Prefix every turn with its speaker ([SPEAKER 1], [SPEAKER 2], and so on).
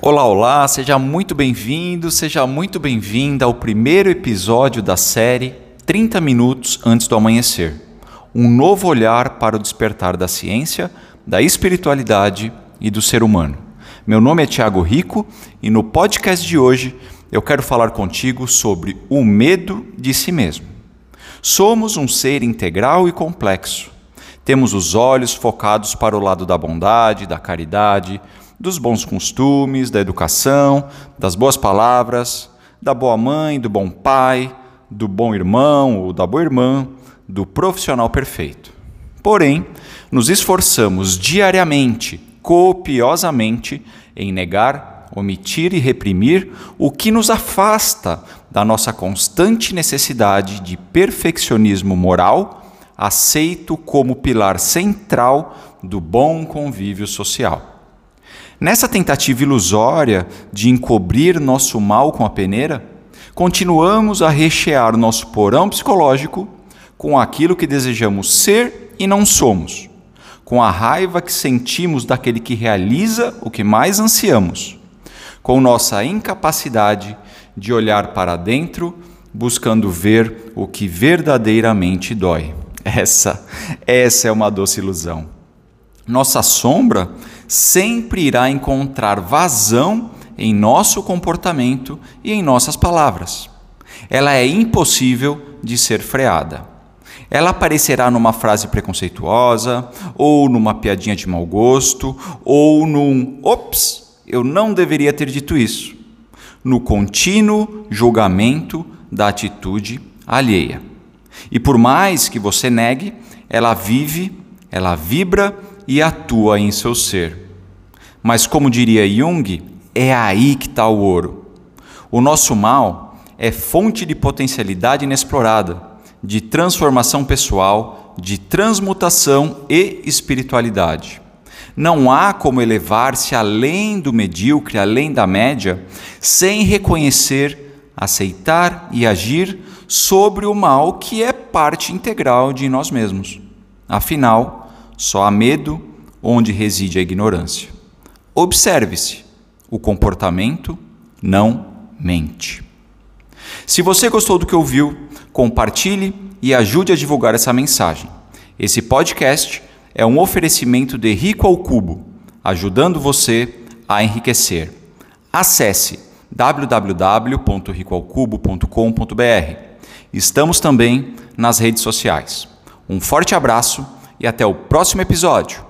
[SPEAKER 1] Olá, olá, seja muito bem-vindo, seja muito bem-vinda ao primeiro episódio da série 30 Minutos Antes do Amanhecer. Um novo olhar para o despertar da ciência, da espiritualidade e do ser humano. Meu nome é Tiago Rico e no podcast de hoje eu quero falar contigo sobre o medo de si mesmo. Somos um ser integral e complexo. Temos os olhos focados para o lado da bondade, da caridade, dos bons costumes, da educação, das boas palavras, da boa mãe, do bom pai, do bom irmão ou da boa irmã, do profissional perfeito. Porém, nos esforçamos diariamente, copiosamente, em negar, omitir e reprimir o que nos afasta da nossa constante necessidade de perfeccionismo moral, aceito como pilar central do bom convívio social. Nessa tentativa ilusória de encobrir nosso mal com a peneira, continuamos a rechear nosso porão psicológico com aquilo que desejamos ser e não somos, com a raiva que sentimos daquele que realiza o que mais ansiamos, com nossa incapacidade de olhar para dentro, buscando ver o que verdadeiramente dói. Essa, essa é uma doce ilusão. Nossa sombra sempre irá encontrar vazão em nosso comportamento e em nossas palavras. Ela é impossível de ser freada. Ela aparecerá numa frase preconceituosa, ou numa piadinha de mau gosto, ou num ops, eu não deveria ter dito isso, no contínuo julgamento da atitude alheia. E por mais que você negue, ela vive, ela vibra e atua em seu ser. Mas, como diria Jung, é aí que está o ouro. O nosso mal é fonte de potencialidade inexplorada, de transformação pessoal, de transmutação e espiritualidade. Não há como elevar-se além do medíocre, além da média, sem reconhecer, aceitar e agir sobre o mal que é parte integral de nós mesmos. Afinal, só há medo onde reside a ignorância. Observe-se, o comportamento não mente. Se você gostou do que ouviu, compartilhe e ajude a divulgar essa mensagem. Esse podcast é um oferecimento de Rico ao Cubo, ajudando você a enriquecer. Acesse www.ricoalcubo.com.br. Estamos também nas redes sociais. Um forte abraço e até o próximo episódio.